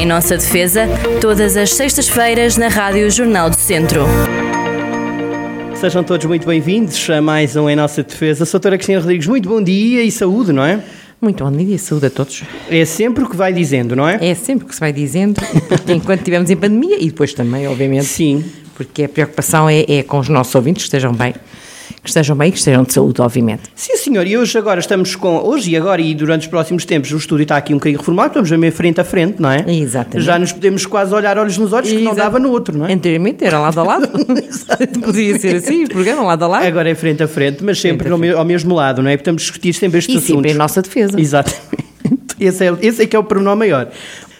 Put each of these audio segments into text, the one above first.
Em nossa defesa, todas as sextas-feiras na Rádio Jornal do Centro. Sejam todos muito bem-vindos a mais um Em Nossa Defesa. Soutora Cristina Rodrigues, muito bom dia e saúde, não é? Muito bom dia, saúde a todos. É sempre o que vai dizendo, não é? É sempre o que se vai dizendo, enquanto estivermos em pandemia e depois também, obviamente. Sim. Porque a preocupação é, é com os nossos ouvintes que estejam bem que estejam bem e que estejam de saúde, obviamente. Sim, senhor, e hoje agora estamos com, hoje e agora e durante os próximos tempos, o estúdio está aqui um bocadinho reformado, estamos mesmo frente a frente, não é? Exatamente. Já nos podemos quase olhar olhos nos olhos, que não dava no outro, não é? Anteriormente era lado a lado, podia ser assim, o programa lado a lado. Agora é frente a frente, mas sempre frente ao, mesmo lado, não é? Portanto, discutir sempre estes e assuntos. E sempre em nossa defesa. Exatamente. Esse é, esse é que é o pormenor maior.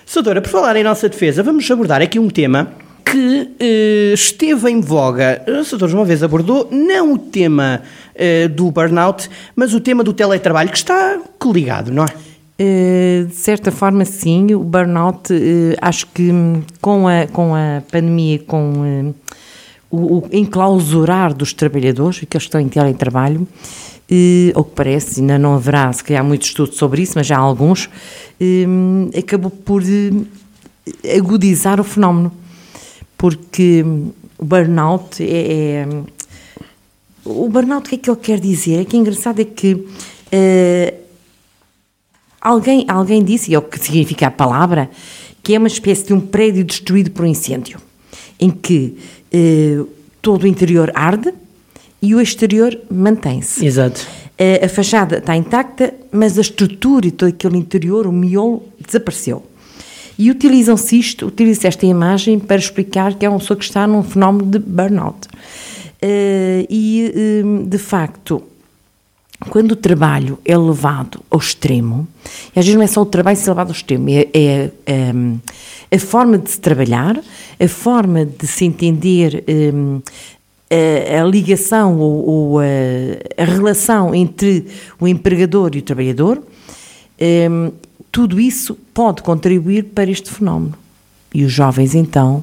Soutora, por falar em nossa defesa, vamos abordar aqui um tema que eh, esteve em voga, o Sr. uma vez abordou, não o tema eh, do burnout, mas o tema do teletrabalho, que está ligado, não é? Uh, de certa forma, sim. O burnout, acho que hum, com a, com a pandemia, com o, o enclausurar dos trabalhadores, que estão em teletrabalho, ao que parece, ainda não haverá, se calhar, muito estudo sobre isso, mas já há alguns, acabou por agudizar o fenómeno porque o burnout é, é o burnout, o que é que ele quer dizer? É que engraçado é que uh, alguém, alguém disse, e é o que significa a palavra, que é uma espécie de um prédio destruído por um incêndio, em que uh, todo o interior arde e o exterior mantém-se. Exato. Uh, a fachada está intacta, mas a estrutura e todo aquele interior, o miolo, desapareceu. E utilizam-se isto, utiliza esta imagem para explicar que é uma pessoa que está num fenómeno de burnout. Uh, e, uh, de facto, quando o trabalho é levado ao extremo, e às vezes não é só o trabalho ser levado ao extremo, é, é, é a forma de se trabalhar, a forma de se entender um, a, a, ligação ou, ou a, a, relação entre o empregador e o trabalhador, um, tudo isso pode contribuir para este fenómeno. E os jovens, então,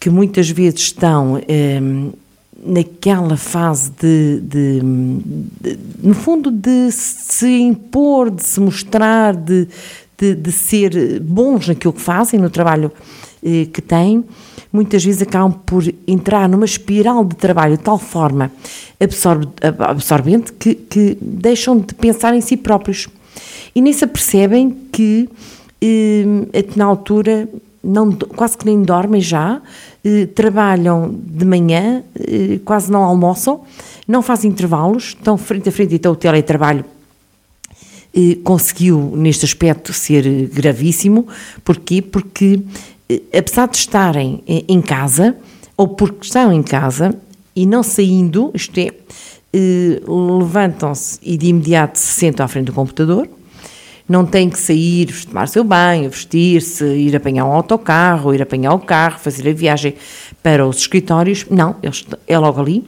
que muitas vezes estão ehm, naquela fase de, de, de, no fundo, de se impor, de se mostrar, de, de, de ser bons naquilo que fazem, no trabalho eh, que têm, muitas vezes acabam por entrar numa espiral de trabalho de tal forma absorvente que, que deixam de pensar em si próprios e nem se apercebem que eh, na altura não, quase que nem dormem já, eh, trabalham de manhã, eh, quase não almoçam, não fazem intervalos, estão frente a frente, então o teletrabalho eh, conseguiu neste aspecto ser gravíssimo, porquê? Porque eh, apesar de estarem eh, em casa, ou porque estão em casa e não saindo, isto é, eh, levantam-se e de imediato se sentam à frente do computador, não tem que sair, tomar seu banho, vestir-se, ir apanhar um autocarro, ir apanhar o carro, fazer a viagem para os escritórios. Não, é logo ali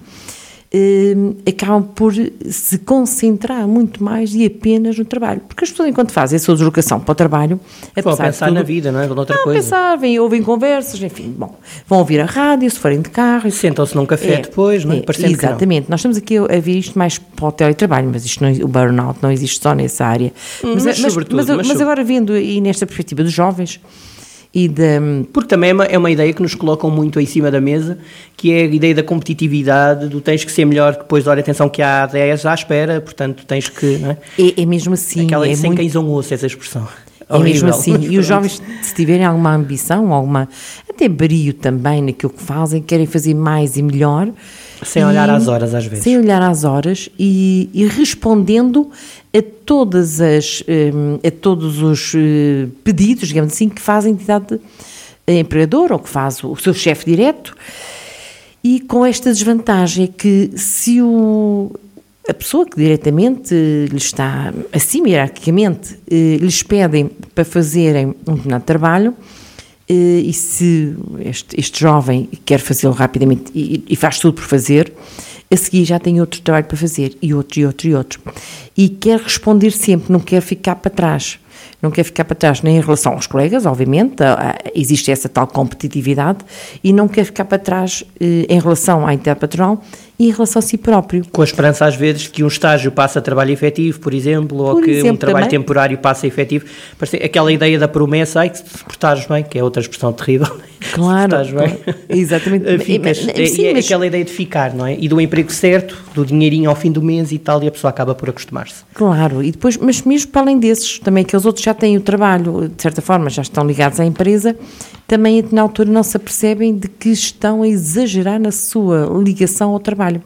acabam por se concentrar muito mais e apenas no trabalho. Porque as pessoas, enquanto fazem a sua deslocação para o trabalho, vão pensar tudo, na vida, não é? Outra não, coisa. pensar, vêm, ouvem conversas, enfim, bom, vão ouvir a rádio, se forem de carro. Sentam-se num café é, depois, não é? é exatamente. Nós estamos aqui a ver isto mais para o teletrabalho, mas isto não, o burnout não existe só nessa área. Hum, mas, mas, mas, mas, mas, mas agora vendo e nesta perspectiva dos jovens, e. Porque também é uma, é uma ideia que nos colocam muito em cima da mesa, que é a ideia da competitividade, do tens que ser melhor, que depois, olha, atenção que há 10 à espera, portanto tens que... É? É, é mesmo assim. Aquela é sem muito... cães um osso, essa expressão. É mesmo assim. E os jovens, se tiverem alguma ambição, alguma até brio também naquilo que fazem, querem fazer mais e melhor. Sem e, olhar às horas, às vezes. Sem olhar às horas e, e respondendo a todas as hum, a todos os eh, pedidos, digamos assim, que faz a entidade empregadora ou que faz o seu chefe direto. E com esta desvantagem é que se o, a pessoa que diretamente lhe está acima hierarquicamente eh, lhes pedem para fazerem um determinado trabalho eh, e se este, este jovem quer fazê-lo rapidamente e, e faz tudo por fazer, a seguir já tem outro trabalho para fazer, e outro, e outro, e outro. E quer responder sempre, não quer ficar para trás. não quer ficar para trás nem em relação aos colegas, obviamente, existe essa tal competitividade, e não quer ficar para trás eh, em relação à interpatronal e em relação a si próprio. Com a esperança, às vezes, que um estágio passe a trabalho efetivo, por exemplo, por ou que exemplo, um trabalho também. temporário passe a efetivo. Aquela ideia da promessa, ai, que se portares bem, que é outra expressão terrível. Claro. se bem, exatamente. Ficas, mas, é, sim, é, mas... aquela ideia de ficar, não é? E do emprego certo, do dinheirinho ao fim do mês e tal, e a pessoa acaba por acostumar-se. Claro, e depois, mas mesmo para além desses, também aqueles outros já têm o trabalho, de certa forma, já estão ligados à empresa, também na altura não se apercebem de que estão a exagerar na sua ligação ao trabalho.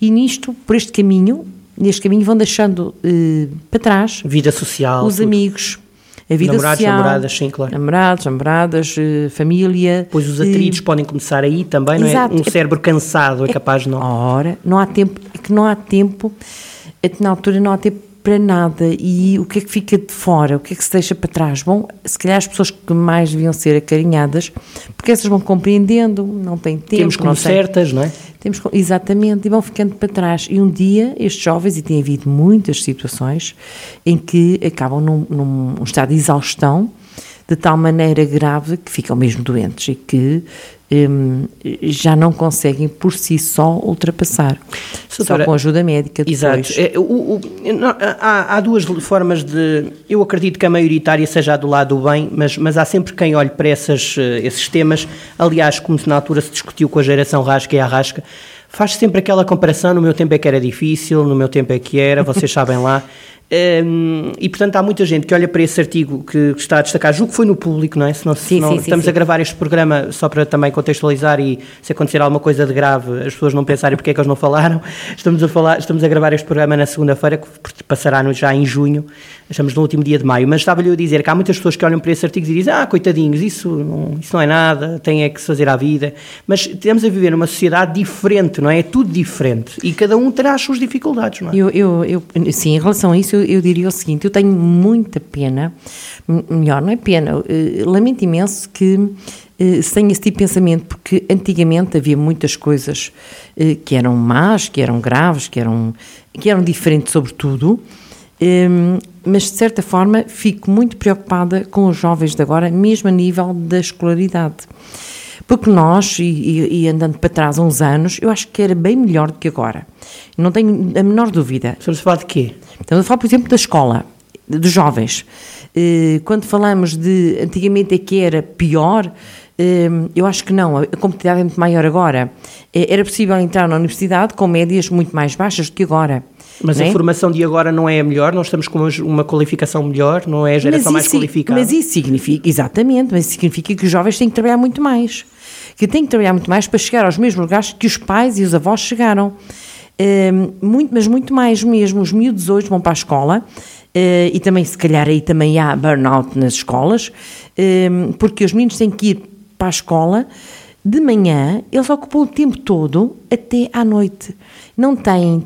E nisto, por este caminho, neste caminho vão deixando eh, para trás vida social, os tudo. amigos, a vida namorados, social, namoradas, sim, claro. namorados, namoradas, eh, família. Pois os atritos podem começar aí também, Exato. não é? Um cérebro cansado é, é capaz de não. Ora, não há tempo, é que não há tempo, é que na altura não há tempo para nada e o que é que fica de fora, o que é que se deixa para trás? Bom, se calhar as pessoas que mais deviam ser acarinhadas, porque essas vão compreendendo, não têm tempo. Temos como não certas, não é? Temos, exatamente, e vão ficando para trás. E um dia, estes jovens, e tem havido muitas situações, em que acabam num, num estado de exaustão, de tal maneira grave que ficam mesmo doentes e que um, já não conseguem por si só ultrapassar. Doutora, só com ajuda médica depois. Exato. É, o, o, não, há, há, duas formas de... Eu acredito que a maioritária seja do lado do bem, mas, mas há sempre quem olhe para essas, eh, esses temas. Aliás, como na altura se discutiu com a geração rasca e arrasca, faz sempre aquela comparação, no meu tempo é que era difícil, no meu tempo é que era, vocês sabem lá. Um, e portanto há muita gente que olha para esse artigo que está a destacar, julgo que foi no público, não é? Se não, sim, não sim, estamos sim, a gravar este programa só para também contextualizar e se acontecer alguma coisa de grave as pessoas não pensarem porque é que eles não falaram. Estamos a, falar, estamos a gravar este programa na segunda-feira, que passará já em junho, estamos no último dia de maio, mas estava-lhe a dizer que há muitas pessoas que olham para esse artigo e dizem, ah, coitadinhos, isso não, isso não é nada, tem é que se fazer à vida. Mas estamos a viver numa sociedade diferente, não é? É tudo diferente e cada um terá as suas dificuldades, não é? Eu, eu, eu sim, em relação a isso, eu, eu diria o seguinte: eu tenho muita pena, melhor, não é pena, eh, lamento imenso que eh, se tenha esse tipo de pensamento, porque antigamente havia muitas coisas eh, que eram más, que eram graves, que eram, que eram diferentes, sobretudo. Um, mas de certa forma fico muito preocupada com os jovens de agora, mesmo a nível da escolaridade. Porque nós, e, e, andando para trás uns anos, eu acho que era bem melhor do que agora. Não tenho a menor dúvida. Estamos a falar de quê? Estamos a falar, por exemplo, da escola, dos jovens. Eh, quando falamos de antigamente é que era pior, eh, eu acho que não, a competitividade é muito maior agora. Eh, era possível entrar na universidade com médias muito mais baixas do que agora. Mas a é? formação de agora não é a melhor, nós estamos com uma qualificação melhor, não é a geração mais qualificada. Mas isso significa, exatamente, mas isso significa que os jovens têm que trabalhar muito mais. Que têm que trabalhar muito mais para chegar aos mesmos lugares que os pais e os avós chegaram. Um, muito, mas muito mais mesmo. Os miúdos hoje vão para a escola uh, e também, se calhar, aí também há burnout nas escolas, um, porque os meninos têm que ir para a escola de manhã, eles ocupam o tempo todo até à noite. Não têm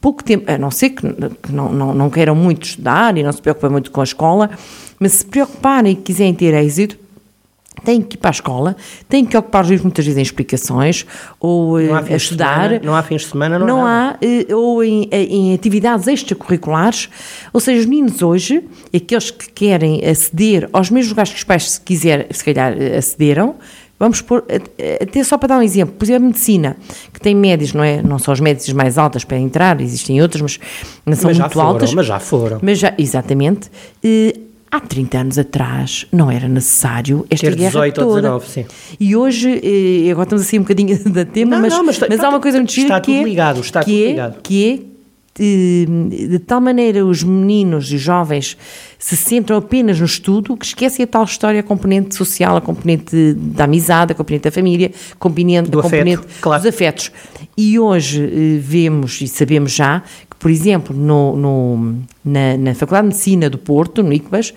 pouco tempo, a não ser que, que não, não, não, queiram muito estudar e não se preocupem muito com a escola, mas se preocuparem e quiserem ter êxito, têm que ir para a escola, têm que ocupar os muitas vezes em explicações ou a estudar. Semana, não há fins de semana, não, não há. há ou em, em, atividades extracurriculares. Ou seja, os meninos hoje, aqueles que querem aceder aos mesmos lugares que os pais, se quiser, se calhar acederam, Vamos pôr, até só para dar um exemplo, por exemplo, a medicina, que tem médias, não é? Não são as médias mais altas para entrar, existem outras, mas não são mas muito foram, altas. Mas já foram. Mas já, exatamente. E, há 30 anos atrás não era necessário esta Ter guerra 18 toda. ou 19, sim. E hoje, e agora estamos assim um bocadinho da tema, não, mas, não, mas, mas há uma coisa muito está que tudo é, ligado, está que tudo é, ligado. Que é de, de, tal maneira os meninos e jovens se centram apenas no estudo que esquecem a tal história, a componente social, a componente da amizade, a componente da família, a componente, Do a componente claro. dos afetos. E hoje eh, vemos e sabemos já por exemplo, no, no na, na, Faculdade de Medicina do Porto, no ICBAS,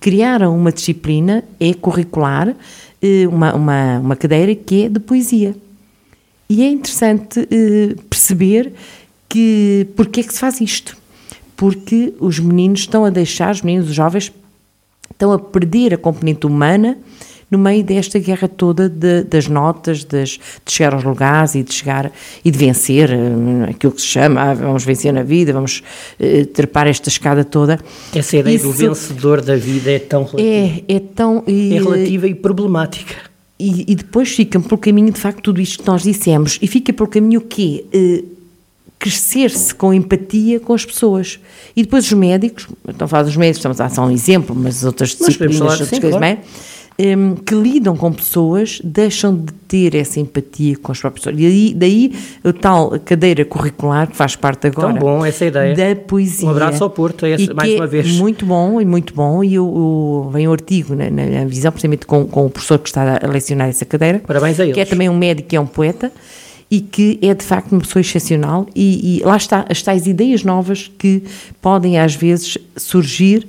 criaram uma disciplina é curricular, eh, uma, uma, uma cadeira que é de poesia. E é interessante eh, perceber que porque é que se faz isto? Porque os meninos estão a deixar, os meninos, os jovens, estão a perder a componente humana no meio desta guerra toda de, das notas, das, de chegar aos lugares e de chegar e de vencer eh, aquilo que se chama, ah, vamos vencer na vida, vamos uh, trepar esta escada toda. Essa ideia Isso, do vencedor da vida é tão relativa. É, é tão... E, é relativa e problemática. E, e, depois fica pelo caminho, de facto, tudo isto que nós dissemos. E fica pelo caminho o quê? Uh, crescer-se com empatia com as pessoas. E depois os médicos, estão a falar dos médicos, estamos a dar só um exemplo, mas as outras disciplinas, outras coisas, claro. Um, que lidam com pessoas, deixam de ter essa empatia com as próprias pessoas. E aí, daí a tal cadeira curricular, que faz parte agora. Tão bom essa ideia. Da poesia. Um abraço ao Porto, é esse, mais uma vez. Muito bom, e muito bom. E o, o, vem o artigo na, na visão, precisamente com, com o professor que está a lecionar essa cadeira. Parabéns a eles. Que é também um médico e é um poeta e que é de facto uma pessoa excepcional e, e lá está, as tais ideias novas que podem às vezes surgir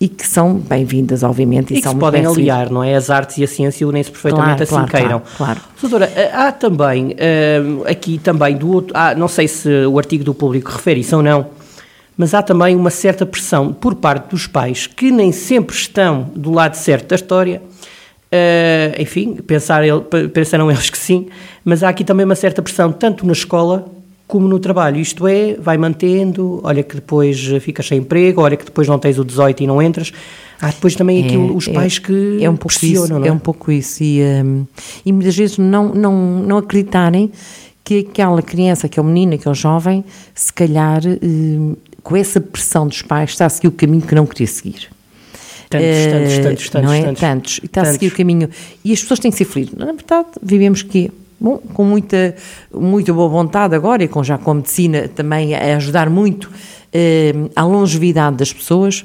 e que são bem-vindas, obviamente. E, e que se podem aliar, não é? As artes e a ciência unem-se perfeitamente claro, assim claro, queiram. Claro, claro. Doutora, eh, há também, eh, aqui também do outro, há, não sei se o artigo do público refere isso ou não, mas há também uma certa pressão por parte dos pais que nem sempre estão do lado certo da história Uh, enfim, pensar ele, pensaram eles que sim, mas há aqui também uma certa pressão, tanto na escola como no trabalho. Isto é, vai mantendo, olha que depois ficas sem emprego, olha que depois não tens o 18 e não entras. Há depois também é, aquilo, os é, pais que é um pouco pressionam, isso, não é? é um pouco isso. E, um, e muitas vezes não, não, não acreditarem que aquela criança, aquele menino, aquele jovem, se calhar, um, com essa pressão dos pais, está a seguir o caminho que não queria seguir. Tantos, tantos, eh, tantos, tantos. Não é? Tantos. tantos. E está tantos. a seguir o caminho. E as pessoas têm que ser felizes. Na verdade, vivemos que Bom, com muita, muita boa vontade agora e com já com a medicina também a ajudar muito eh, à longevidade das pessoas.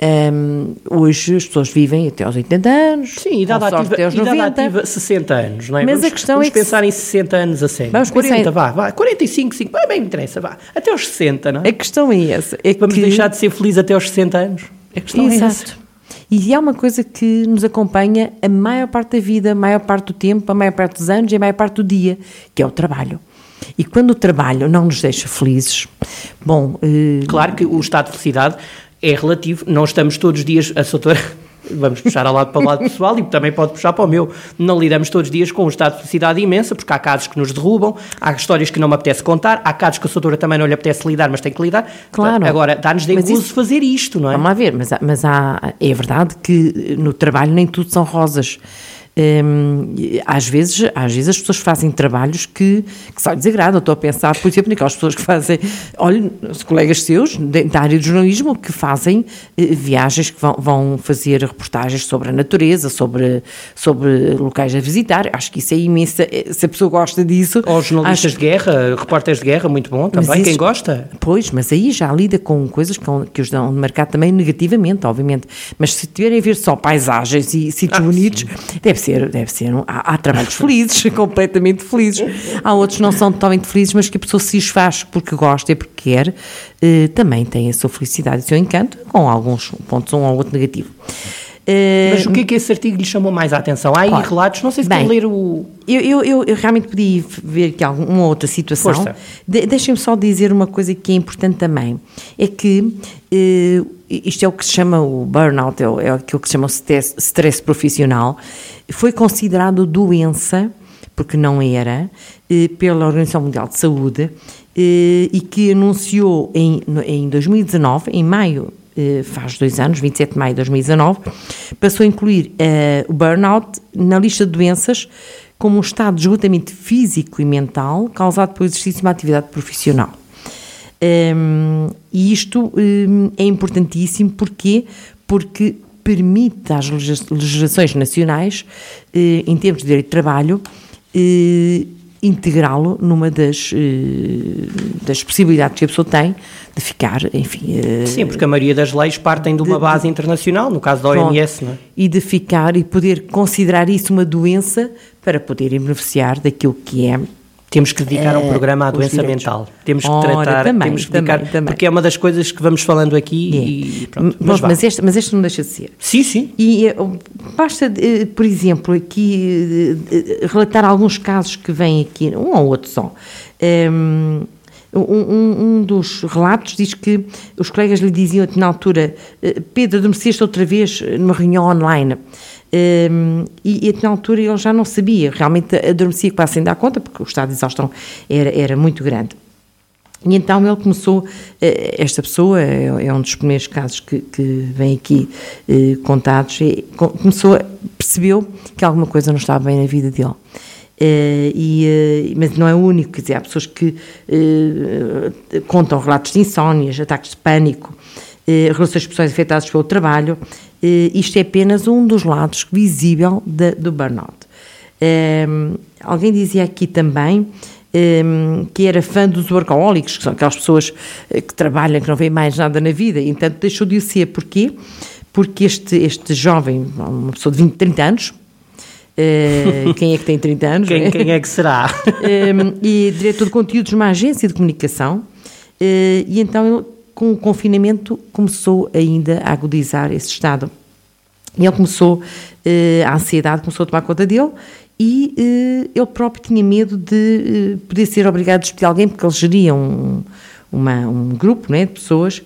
Um, ehm, hoje as pessoas vivem até aos 80 anos, Sim, idade ativa, até aos idade 90. ativa 60 anos, não é? Mas vamos, a questão vamos é pensar em 60 anos a sério. Vamos 40, pensar... vá, vá, 45, 5, bem, bem interessa, vá. Até aos 60, não é? A questão é essa. É vamos que... deixar de ser felizes até aos 60 anos. A questão Exato. é essa. E há uma coisa que nos acompanha a maior parte da vida, a maior parte do tempo, a maior parte dos anos e a maior parte do dia, que é o trabalho. E quando o trabalho não nos deixa felizes, bom... Eh... Claro que o estado de felicidade é relativo, não estamos todos os dias... A doutora vamos puxar ao lado para o lado pessoal e também pode puxar para o meu. Não lidamos todos os dias com um estado de felicidade imensa, porque há casos que nos derrubam, há histórias que não me apetece contar, há casos que a doutora também não lhe apetece lidar, mas tem que lidar. Claro. Agora, dá-nos de impulso isso, fazer isto, não é? Vamos lá ver, mas, mas há, é verdade que no trabalho nem tudo são rosas. Hum, às, vezes, às vezes as pessoas fazem trabalhos que, que só desagradam. Estou a pensar, por exemplo, naquelas pessoas que fazem, olha, colegas seus da área do jornalismo que fazem eh, viagens, que vão, vão, fazer reportagens sobre a natureza, sobre, sobre locais a visitar. Acho que isso é imensa. Eh, se a pessoa gosta disso. Ou jornalistas acho... de guerra, repórteres de guerra, muito bom também. Isso, quem gosta? Pois, mas aí já lida com coisas que, que os dão de marcar também negativamente, obviamente. Mas se tiverem a ver só paisagens e sítios ah, bonitos, sim. deve ser, deve ser. Há, há, trabalhos felizes, completamente felizes. Há outros que não são totalmente felizes, mas que a pessoa se faz porque gosta e porque quer, eh, também tem a sua felicidade e o seu encanto, com alguns pontos, um ou outro negativo. Mas o que é que esse artigo lhe chamou mais a atenção? Há aí claro. relatos, não sei se Bem, ler o... Eu, eu, eu, realmente podia ver aqui alguma outra situação. De, Deixem-me só dizer uma coisa que é importante também. É que eh, isto é o que se chama o burnout, é, é aquilo que se chama o stress, stress profissional. Foi considerado doença, porque não era, eh, pela Organização Mundial de Saúde, eh, e que anunciou em, em 2019, em maio eh, faz dois anos, 27 de maio de 2019, passou a incluir uh, o burnout na lista de doenças como um estado de esgotamento físico e mental causado pelo exercício de uma atividade profissional. Um, e isto um, é importantíssimo porque, porque permite às legislações nacionais, uh, em termos de direito de trabalho, uh, integrá-lo numa das, eh, das possibilidades que a pessoa tem de ficar, enfim... Eh, Sim, porque a maioria das leis partem de uma de, base internacional, no caso da OMS, não é? E de ficar e poder considerar isso uma doença para poderem beneficiar daquilo que é temos que dedicar um eh, programa à doença mental. Temos que Ora, tratar, também, temos que dedicar, também, também. porque é uma das coisas que vamos falando aqui é. e pronto. Mas, mas, este, mas este não deixa de ser. Sim, sim. E eh, basta, eh, por exemplo, aqui relatar alguns casos que vêm aqui, um ou outro só. Um, Um, um, dos relatos diz que os colegas lhe diziam na altura: Pedro, adormeceste outra vez numa reunião online. Um, e, e na altura ele já não sabia, realmente adormecia quase sem dar conta, porque o estado de exaustão era, era muito grande. E então ele começou, eh, esta pessoa, é, é um dos primeiros casos que, que vem aqui eh, contados, começou, percebeu que alguma coisa não estava bem na vida dele. Uh, e, uh, mas não é único, quer dizer, há pessoas que uh, contam relatos de insónias, ataques de pânico, relações pessoais afetadas pelo trabalho. isto é apenas um dos lados visível de, do burnout. alguém dizia aqui também que era fã dos workaholics, que são aquelas pessoas que trabalham, que não veem mais nada na vida, e entanto deixou de o ser. Porquê? Porque este, este jovem, uma pessoa de 20, 30 anos, Uh, quem é que tem 30 anos? quem, quem é que será? uh, e diretor de conteúdos numa agência de comunicação. Uh, e então ele, com o confinamento, começou ainda a agudizar esse estado. E ele começou, a ansiedade começou a tomar conta dele e ele próprio tinha medo de poder ser obrigado a despedir alguém, porque ele geria um, uma, um grupo né, de pessoas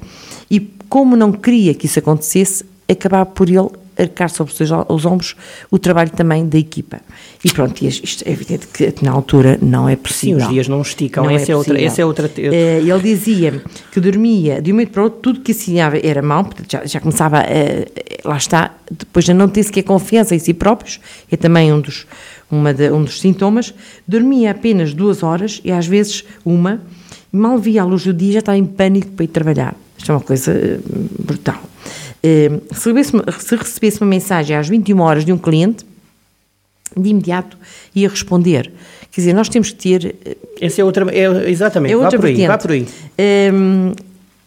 e, como não queria que isso acontecesse, acabava por ele arcar sobre os seus os ombros o trabalho também da equipa. E pronto, isto é evidente que na altura não é possível. Sim, os dias não esticam, não esse, é, é outra, é outra... Uh, ele dizia que dormia de um momento para outro, tudo que assinava era mau, já, já começava, a, lá está, depois de não ter sequer confiança em si próprios, é também um dos, uma de, um dos sintomas, dormia apenas duas horas e às vezes uma, mal via a luz do dia já estava em pânico para ir trabalhar. Isto é uma coisa eh, brutal. Eh, se recebesse, se recebesse uma mensagem às 21 horas de um cliente, de imediato ia responder. Quer dizer, nós temos que ter. Eh, Essa é outra. É, exatamente, é outra vá por aí. Vá por aí. Um, ehm,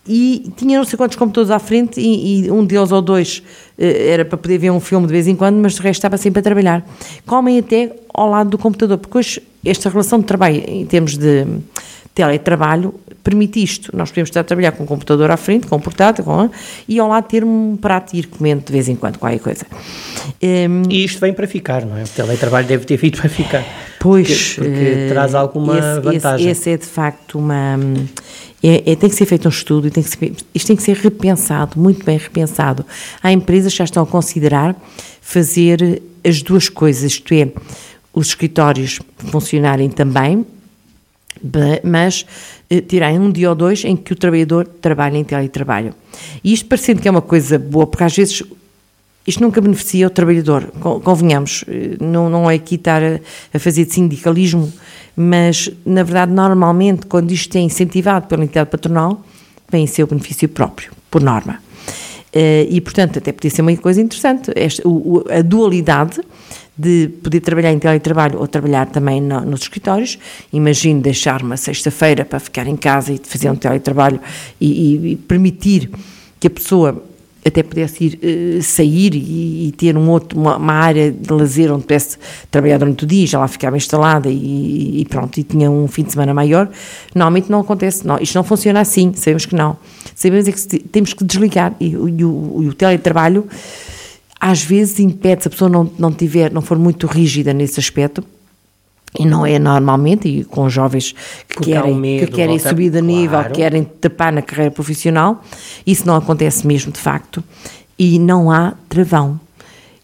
e tinha não sei quantos computadores à frente e, e, um deles ou dois era para poder ver um filme de vez em quando, mas o resto estava sempre a trabalhar. Comem até ao lado do computador, porque hoje esta relação de trabalho em termos de teletrabalho permite isto. Nós podemos estar a trabalhar com o computador à frente, com o portátil, com, e ao lado ter um prato e ir comendo de vez em quando qualquer coisa. Um, e isto vem para ficar, não é? O teletrabalho deve ter vindo para ficar. Pois. Porque, porque uh, traz alguma esse, vantagem. Esse, esse, é de facto uma. É, é, tem que ser feito um estudo e tem que ser, isto tem que ser repensado, muito bem repensado. Há empresas que já estão a considerar fazer as duas coisas, isto é, os escritórios funcionarem também mas eh, tirarem um dia ou dois em que o trabalhador trabalha em teletrabalho. E isto parecendo que é uma coisa boa, porque às vezes isto nunca beneficia o trabalhador, convenhamos, eh, não, não é aqui estar a, a fazer de sindicalismo, mas na verdade normalmente quando isto é incentivado pela entidade patronal, vem ser o benefício próprio, por norma. Uh, e, portanto, até podia ser uma coisa interessante, esta, a dualidade de poder trabalhar em teletrabalho ou trabalhar também no, nos escritórios. Imagino deixar uma sexta-feira para ficar em casa e fazer um teletrabalho e, e, e permitir que a pessoa até pudesse ir uh, sair e, e, ter um outro, uma, uma, área de lazer onde pudesse trabalhar durante o dia, já lá ficava instalada e, e, pronto, e tinha um fim de semana maior. Normalmente não acontece, não, isto não funciona assim, sabemos que não. Sabemos é que temos que desligar e, o, o teletrabalho às vezes impede, se a pessoa não, não, tiver, não for muito rígida nesse aspecto, e não é normalmente, e com jovens que Porque querem, medo, que querem subir de nível, claro. querem tapar na carreira profissional, isso não acontece mesmo de facto, e não há travão.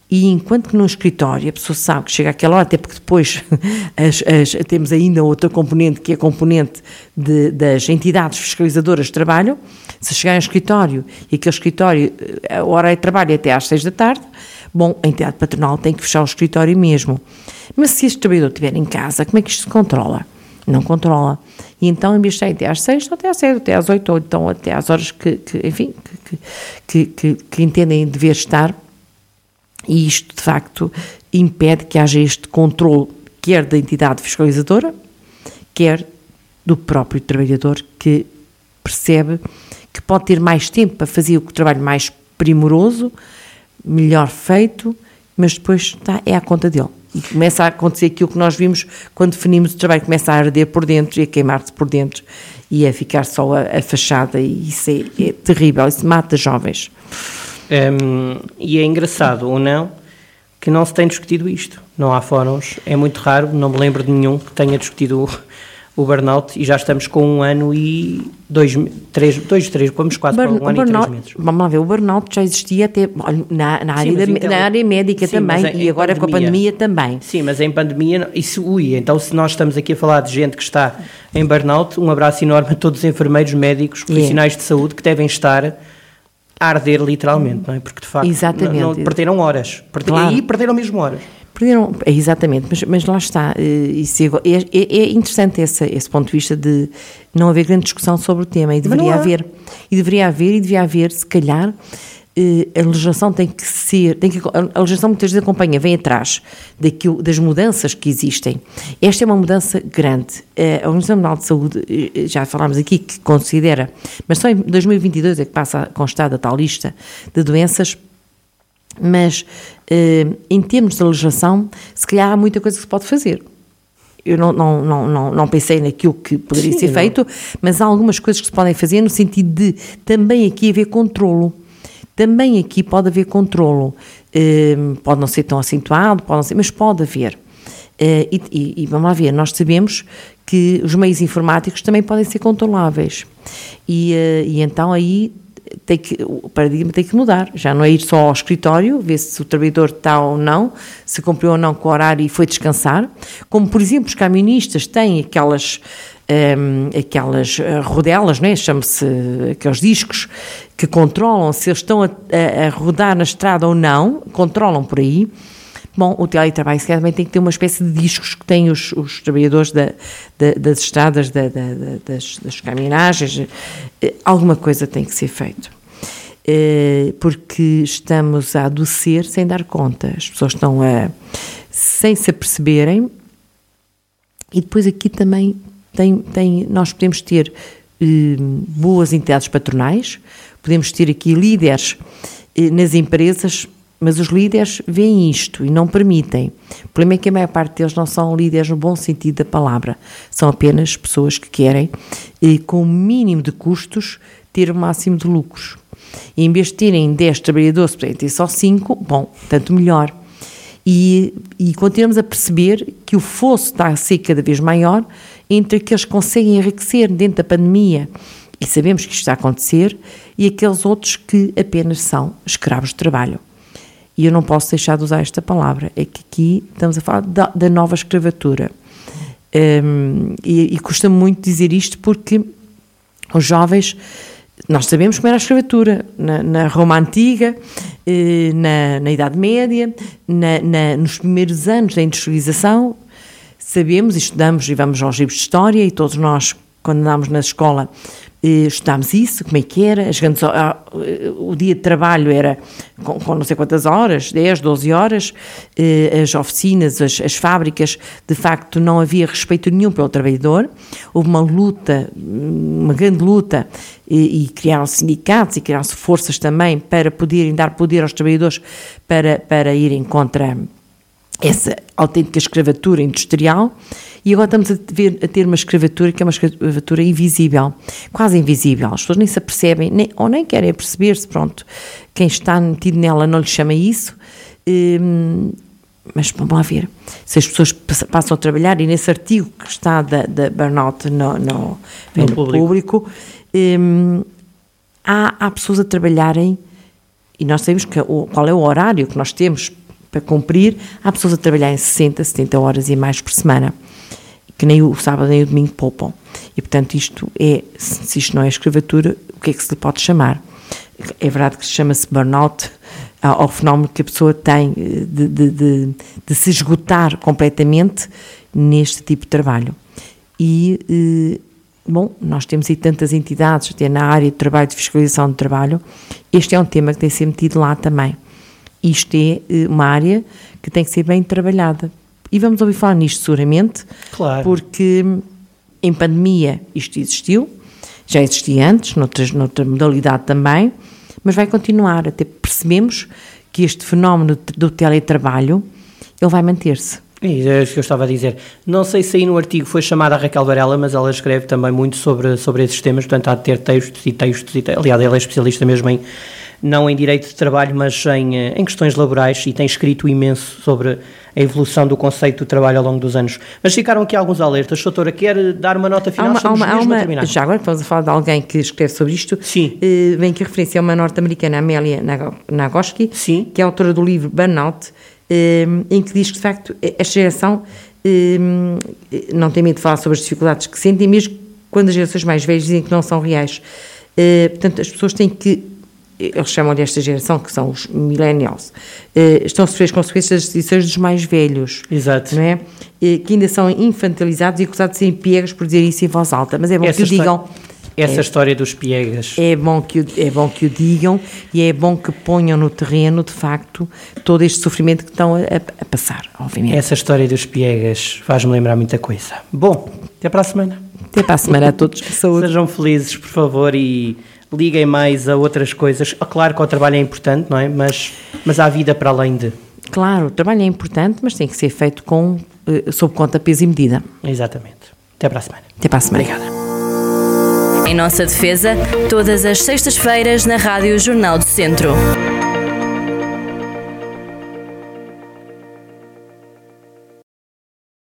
E enquanto que num escritório a pessoa sabe que chega àquela hora, até porque depois as, as, temos ainda outra componente, que é a componente de, das entidades fiscalizadoras de trabalho, se chegar ao escritório e aquele escritório, a hora de trabalho é até às seis da tarde, bom, a entidade patronal tem que fechar o escritório mesmo. Mas se este trabalhador estiver em casa, como é que isto se controla? Não controla. E então, em vez de até às seis, até às sete, até às oito, ou então até às horas que, que enfim, que, que, que entendem dever estar, e isto, de facto, impede que haja este controle, quer da entidade fiscalizadora, quer do próprio trabalhador que percebe que pode ter mais tempo para fazer o trabalho mais primoroso, melhor feito, mas depois está, é à conta dele. E começa a acontecer aquilo que nós vimos quando definimos o trabalho, começa a arder por dentro e a queimar-se por dentro e a ficar só a, a fachada, e isso é, é terrível, isso mata jovens. Um, e é engraçado ou não que não se tem discutido isto. Não há fóruns, é muito raro, não me lembro de nenhum que tenha discutido o burnout e já estamos com um ano e dois, três, dois, três, vamos quase para um ano burnout, e três meses. Vamos lá ver, o burnout já existia até na, na, área, Sim, da, na área médica Sim, também e agora pandemia, com a pandemia também. Sim, mas em pandemia, isso, ui, então se nós estamos aqui a falar de gente que está em burnout, um abraço enorme a todos os enfermeiros, médicos, profissionais yeah. de saúde que devem estar arder literalmente, não é? Porque de facto Exatamente. Não, não, perderam horas, perderam, claro. e perderam mesmo horas. Perderam, é, exatamente, mas, mas lá está. Eh, é, é, é, interessante esse, esse ponto de vista de não haver grande discussão sobre o tema e deveria haver. E deveria haver e devia haver, se calhar, a legislação tem que ser, tem que, a legislação muitas vezes acompanha, vem atrás daquilo, das mudanças que existem. Esta é uma mudança grande. Eh, a Organização Mundial de Saúde, já falámos aqui, que considera, mas só em 2022 é que passa a constar da tal lista de doenças mas eh, em termos de legislação, se calhar há muita coisa que se pode fazer. Eu não, não, não, não, não pensei naquilo que poderia Sim, ser feito, não. mas há algumas coisas que se podem fazer no sentido de também aqui haver controlo. Também aqui pode haver controlo. Eh, pode não ser tão acentuado, pode ser, mas pode haver. Uh, e, e, e, vamos lá ver, nós sabemos que os meios informáticos também podem ser controláveis. E, uh, e então aí tem que, o paradigma tem que mudar. Já não é ir só ao escritório, ver se o trabalhador está ou não, se cumpriu ou não com o horário e foi descansar. Como, por exemplo, os camionistas têm aquelas. Um, aquelas eh, rodelas, né? chama-se aqueles discos que controlam se eles estão a, a, a rodar na estrada ou não, controlam por aí. Bom, o teletrabalho se também tem que ter uma espécie de discos que têm os, os trabalhadores da, da, das estradas, da, das, das caminhagens. Eh, alguma coisa tem que ser feito. Eh, porque estamos a adoecer sem dar conta. As pessoas estão a. sem se aperceberem. E depois aqui também tem, tem, nós podemos ter eh, boas entidades patronais, podemos ter aqui líderes nas empresas mas os líderes veem isto e não permitem. O problema é que a maior parte deles não são líderes no bom sentido da palavra. São apenas pessoas que querem, e, com o mínimo de custos, ter o máximo de lucros. E em vez de terem 10 trabalhadores, podem ter só 5, bom, tanto melhor. E, e continuamos a perceber que o fosso está a ser cada vez maior entre aqueles que conseguem enriquecer dentro da pandemia, e sabemos que isto está a acontecer, e aqueles outros que apenas são escravos de trabalho. E eu não posso deixar de usar esta palavra, é que aqui estamos a falar da, da nova escravatura. Um, e, e custa muito dizer isto porque os jovens, nós sabemos como era a escravatura na, na Roma Antiga, eh, na, na, Idade Média, na, nos primeiros anos da industrialização, sabemos e estudamos e vamos aos livros de história e todos nós, quando andamos na escola, estudámos isso, como é que era, grandes, o dia de trabalho era com, com, não sei quantas horas, 10, 12 horas, eh, as oficinas, as, as, fábricas, de facto não havia respeito nenhum pelo trabalhador, houve uma luta, uma grande luta, e, e criaram-se sindicatos e criaram-se forças também para poderem dar poder aos trabalhadores para, para irem contra essa autêntica escravatura industrial, e agora estamos a, ver, a ter uma escravatura que é uma escravatura invisível, quase invisível. As pessoas nem se apercebem, nem, ou nem querem perceber-se, pronto. Quem está metido nela não lhe chama isso. Hum, mas vamos lá ver. Se as pessoas passam a trabalhar, e nesse artigo que está da, da Burnout no, no, no, público, público hum, há, há pessoas a trabalharem, e nós sabemos que, o, qual é o horário que nós temos para cumprir, há pessoas a trabalhar em 60, 70 horas e mais por semana que nem o sábado nem o domingo poupam. E, portanto, isto é, se isto não é escravatura, o que é que se lhe pode chamar? É verdade que chama-se burnout ao fenómeno que a pessoa tem eh, de, de, de, de, se esgotar completamente neste tipo de trabalho. E, eh, bom, nós temos aí tantas entidades, até na área de trabalho, de fiscalização de trabalho, este é um tema que tem ser metido lá também. Isto é eh, uma área que tem que ser bem trabalhada, e vamos ouvir falar nisto seguramente, claro. porque em pandemia isto existiu, já existia antes, noutras, noutra modalidade também, mas vai continuar, até percebemos que este fenómeno do teletrabalho, ele vai manter-se. É isso que eu estava a dizer. Não sei se aí no artigo foi chamada a Raquel Varela, mas ela escreve também muito sobre, sobre esses temas, portanto há de ter textos e textos, e, aliás ela é especialista mesmo em, não em direito de trabalho, mas em, em questões laborais, e tem escrito imenso sobre a evolução do conceito do trabalho ao longo dos anos. Mas ficaram aqui alguns alertas. Doutora, quer dar uma nota final? Há uma, há uma, há uma, já agora estamos a falar de alguém que escreve sobre isto. Sim. Uh, vem aqui a referência a uma norte-americana, Amélia Nagoski, Sim. que é autora do livro Burnout, em que diz que, de facto, esta geração uh, não tem medo de falar sobre as dificuldades que sentem, mesmo quando as gerações mais velhas dizem que não são reais. portanto, as pessoas têm que eles chamam desta geração, que são os millennials, eh, estão a sofrer as consequências das decisões dos mais velhos. Exato. Não é? Eh, que ainda são infantilizados e acusados de serem piegas por dizer isso em voz alta. Mas é bom essa que o digam. Essa é, história dos piegas. É bom, que o, é bom que o digam e é bom que ponham no terreno, de facto, todo este sofrimento que estão a, a passar, obviamente. Essa história dos piegas faz-me lembrar muita coisa. Bom, até para a semana. Até para a semana a todos. Saúde. Sejam felizes, por favor, e liguem mais a outras coisas. Ah, claro que o trabalho é importante, não é? Mas, mas há vida para além de. Claro, o trabalho é importante, mas tem que ser feito com, uh, sob conta, peso e medida. Exatamente. Até para a semana. Até para a semana. Obrigada. Em nossa defesa, todas as sextas-feiras na Rádio Jornal do Centro.